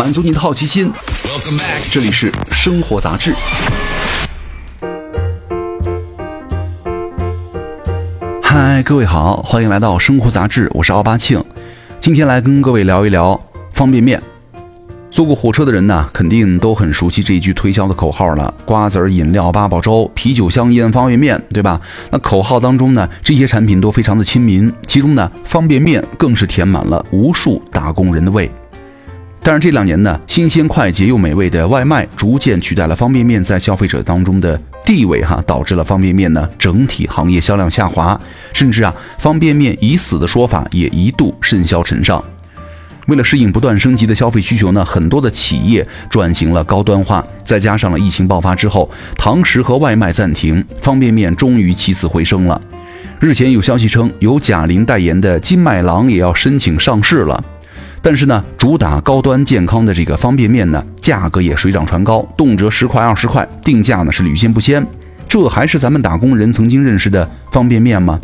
满足你的好奇心。这里是生活杂志。嗨，各位好，欢迎来到生活杂志，我是奥巴庆。今天来跟各位聊一聊方便面。坐过火车的人呢，肯定都很熟悉这一句推销的口号了：瓜子儿饮料八宝粥，啤酒香烟方便面，对吧？那口号当中呢，这些产品都非常的亲民，其中呢，方便面更是填满了无数打工人的胃。但是这两年呢，新鲜快捷又美味的外卖逐渐取代了方便面在消费者当中的地位，哈，导致了方便面呢整体行业销量下滑，甚至啊，方便面已死的说法也一度甚嚣尘上。为了适应不断升级的消费需求呢，很多的企业转型了高端化，再加上了疫情爆发之后，堂食和外卖暂停，方便面终于起死回生了。日前有消息称，由贾玲代言的金麦郎也要申请上市了。但是呢，主打高端健康的这个方便面呢，价格也水涨船高，动辄十块二十块，定价呢是屡见不鲜。这还是咱们打工人曾经认识的方便面吗？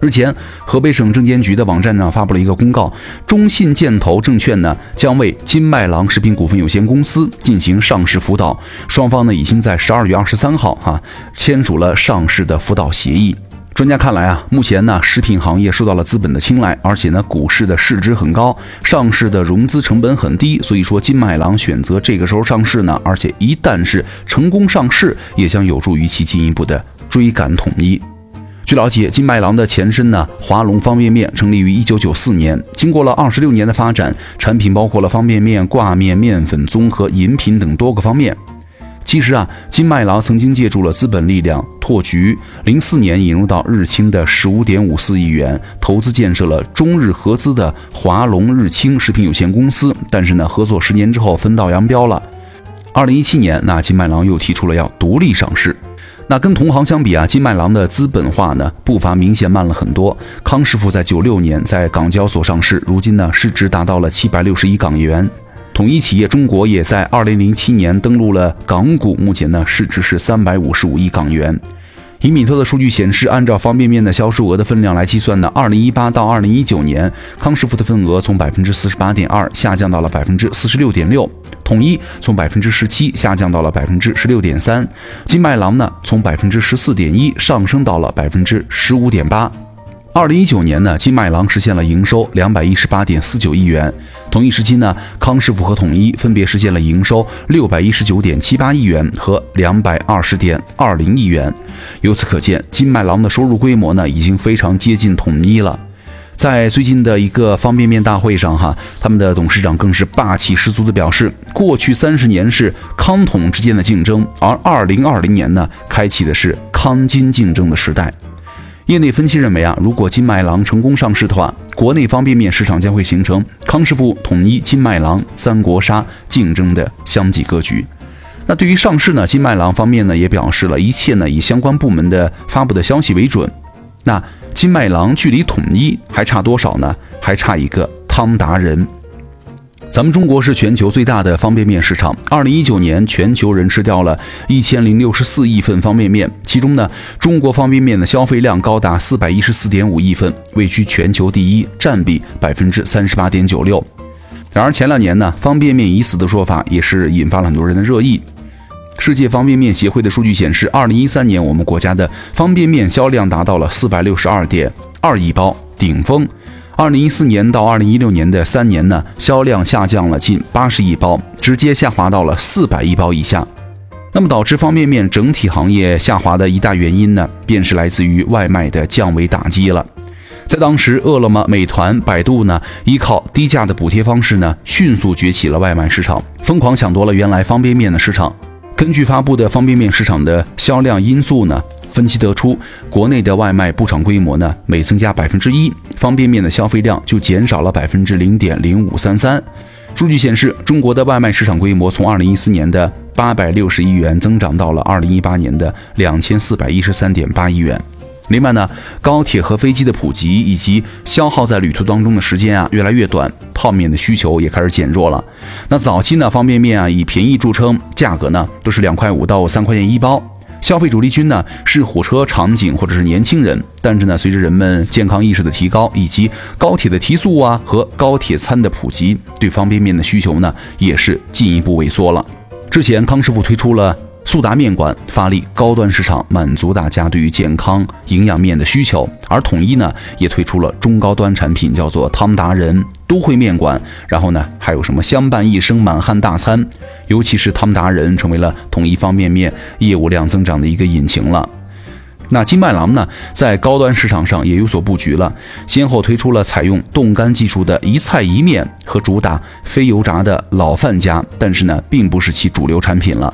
日前，河北省证监局的网站上发布了一个公告，中信建投证券呢将为金麦郎食品股份有限公司进行上市辅导，双方呢已经在十二月二十三号哈签署了上市的辅导协议。专家看来啊，目前呢食品行业受到了资本的青睐，而且呢股市的市值很高，上市的融资成本很低，所以说金麦郎选择这个时候上市呢，而且一旦是成功上市，也将有助于其进一步的追赶统一。据了解，金麦郎的前身呢，华龙方便面成立于一九九四年，经过了二十六年的发展，产品包括了方便面、挂面、面粉、综合饮品等多个方面。其实啊，金麦郎曾经借助了资本力量拓局，零四年引入到日清的十五点五四亿元投资建设了中日合资的华龙日清食品有限公司，但是呢，合作十年之后分道扬镳了。二零一七年，那金麦郎又提出了要独立上市。那跟同行相比啊，金麦郎的资本化呢步伐明显慢了很多。康师傅在九六年在港交所上市，如今呢市值达到了七百六十亿港元。统一企业中国也在二零零七年登陆了港股，目前呢市值是三百五十五亿港元。以米特的数据显示，按照方便面的销售额的分量来计算呢，二零一八到二零一九年，康师傅的份额从百分之四十八点二下降到了百分之四十六点六，统一从百分之十七下降到了百分之十六点三，金麦郎呢从百分之十四点一上升到了百分之十五点八。二零一九年呢，金麦郎实现了营收两百一十八点四九亿元。同一时期呢，康师傅和统一分别实现了营收六百一十九点七八亿元和两百二十点二零亿元。由此可见，金麦郎的收入规模呢，已经非常接近统一了。在最近的一个方便面大会上，哈，他们的董事长更是霸气十足的表示，过去三十年是康统之间的竞争，而二零二零年呢，开启的是康金竞争的时代。业内分析认为啊，如果金麦郎成功上市的话，国内方便面市场将会形成康师傅、统一、金麦郎三国杀竞争的相继格局。那对于上市呢，金麦郎方面呢也表示了一切呢以相关部门的发布的消息为准。那金麦郎距离统一还差多少呢？还差一个汤达人。咱们中国是全球最大的方便面市场。二零一九年，全球人吃掉了一千零六十四亿份方便面，其中呢，中国方便面的消费量高达四百一十四点五亿份，位居全球第一，占比百分之三十八点九六。然而前两年呢，方便面已死的说法也是引发了很多人的热议。世界方便面协会的数据显示，二零一三年我们国家的方便面销量达到了四百六十二点二亿包，顶峰。二零一四年到二零一六年的三年呢，销量下降了近八十亿包，直接下滑到了四百亿包以下。那么导致方便面整体行业下滑的一大原因呢，便是来自于外卖的降维打击了。在当时，饿了么、美团、百度呢，依靠低价的补贴方式呢，迅速崛起了外卖市场，疯狂抢夺了原来方便面的市场。根据发布的方便面市场的销量因素呢。分析得出，国内的外卖布场规模呢，每增加百分之一，方便面的消费量就减少了百分之零点零五三三。数据显示，中国的外卖市场规模从二零一四年的八百六十亿元增长到了二零一八年的两千四百一十三点八亿元。另外呢，高铁和飞机的普及以及消耗在旅途当中的时间啊越来越短，泡面的需求也开始减弱了。那早期呢，方便面啊以便宜著称，价格呢都是两块五到三块钱一包。消费主力军呢是火车、场景或者是年轻人，但是呢，随着人们健康意识的提高，以及高铁的提速啊和高铁餐的普及，对方便面的需求呢也是进一步萎缩了。之前康师傅推出了速达面馆，发力高端市场，满足大家对于健康营养面的需求，而统一呢也推出了中高端产品，叫做汤达人。都会面馆，然后呢，还有什么相伴一生满汉大餐？尤其是汤达人成为了统一方便面业务量增长的一个引擎了。那金麦郎呢，在高端市场上也有所布局了，先后推出了采用冻干技术的一菜一面和主打非油炸的老范家，但是呢，并不是其主流产品了。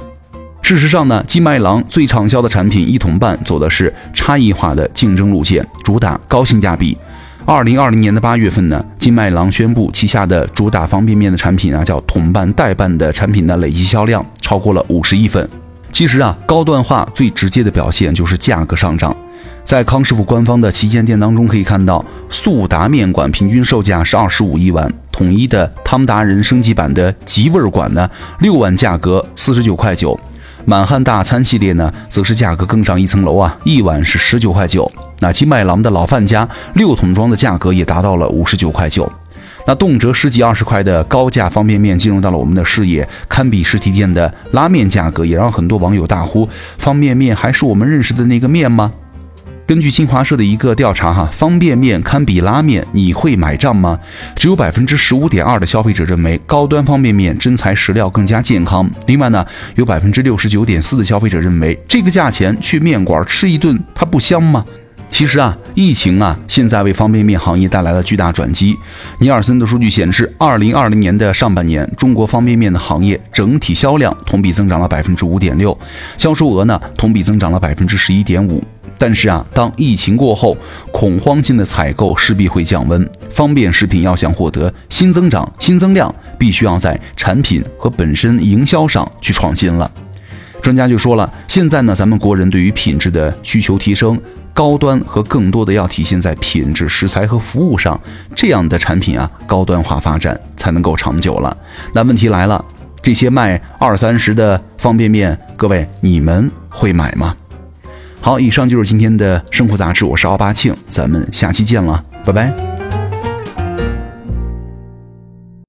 事实上呢，金麦郎最畅销的产品一桶半走的是差异化的竞争路线，主打高性价比。二零二零年的八月份呢，金麦郎宣布旗下的主打方便面的产品啊，叫桶拌代拌的产品的累计销量超过了五十亿份。其实啊，高端化最直接的表现就是价格上涨。在康师傅官方的旗舰店当中可以看到，速达面馆平均售价是二十五一碗，统一的汤达人升级版的极味馆呢，六碗价格四十九块九。满汉大餐系列呢，则是价格更上一层楼啊，一碗是十九块九。那金麦郎的老范家六桶装的价格也达到了五十九块九。那动辄十几二十块的高价方便面进入到了我们的视野，堪比实体店的拉面价格，也让很多网友大呼：方便面还是我们认识的那个面吗？根据新华社的一个调查，哈，方便面堪比拉面，你会买账吗？只有百分之十五点二的消费者认为高端方便面真材实料更加健康。另外呢，有百分之六十九点四的消费者认为这个价钱去面馆吃一顿，它不香吗？其实啊，疫情啊，现在为方便面行业带来了巨大转机。尼尔森的数据显示，二零二零年的上半年，中国方便面的行业整体销量同比增长了百分之五点六，销售额呢同比增长了百分之十一点五。但是啊，当疫情过后，恐慌性的采购势必会降温。方便食品要想获得新增长、新增量，必须要在产品和本身营销上去创新了。专家就说了，现在呢，咱们国人对于品质的需求提升，高端和更多的要体现在品质、食材和服务上，这样的产品啊，高端化发展才能够长久了。那问题来了，这些卖二三十的方便面，各位你们会买吗？好，以上就是今天的生活杂志，我是奥巴庆，咱们下期见了，拜拜。